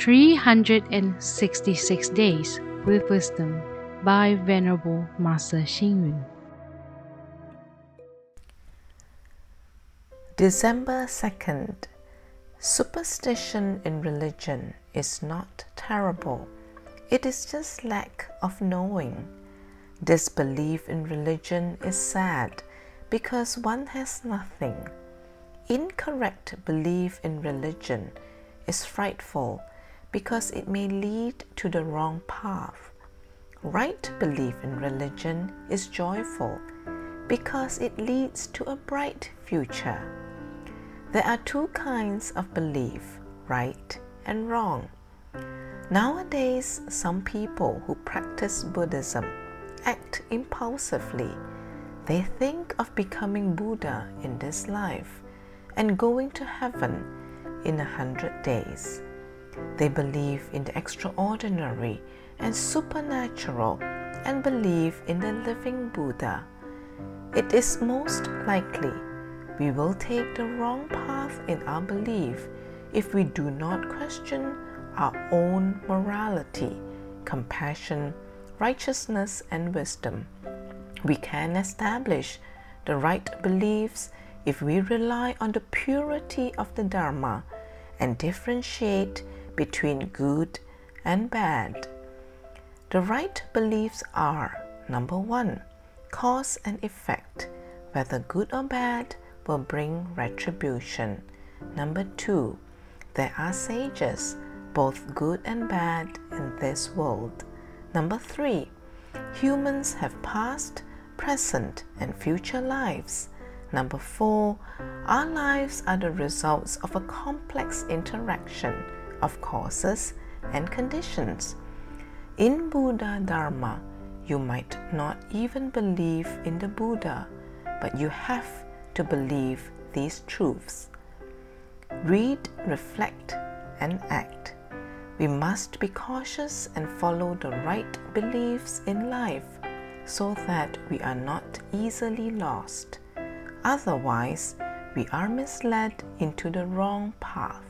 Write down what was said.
366 Days with Wisdom by Venerable Master Xing Yun. December 2nd. Superstition in religion is not terrible, it is just lack of knowing. Disbelief in religion is sad because one has nothing. Incorrect belief in religion is frightful because it may lead to the wrong path. Right belief in religion is joyful because it leads to a bright future. There are two kinds of belief right and wrong. Nowadays, some people who practice Buddhism act impulsively. They think of becoming Buddha in this life and going to heaven in a hundred days. They believe in the extraordinary and supernatural and believe in the living Buddha. It is most likely we will take the wrong path in our belief if we do not question our own morality, compassion, righteousness, and wisdom. We can establish the right beliefs if we rely on the purity of the Dharma and differentiate between good and bad. The right beliefs are number one, cause and effect, whether good or bad will bring retribution. Number two, there are sages, both good and bad, in this world. Number three, humans have past, present, and future lives. Number four, our lives are the results of a complex interaction of causes and conditions. In Buddha Dharma, you might not even believe in the Buddha, but you have to believe these truths. Read, reflect, and act. We must be cautious and follow the right beliefs in life so that we are not easily lost. Otherwise, we are misled into the wrong path.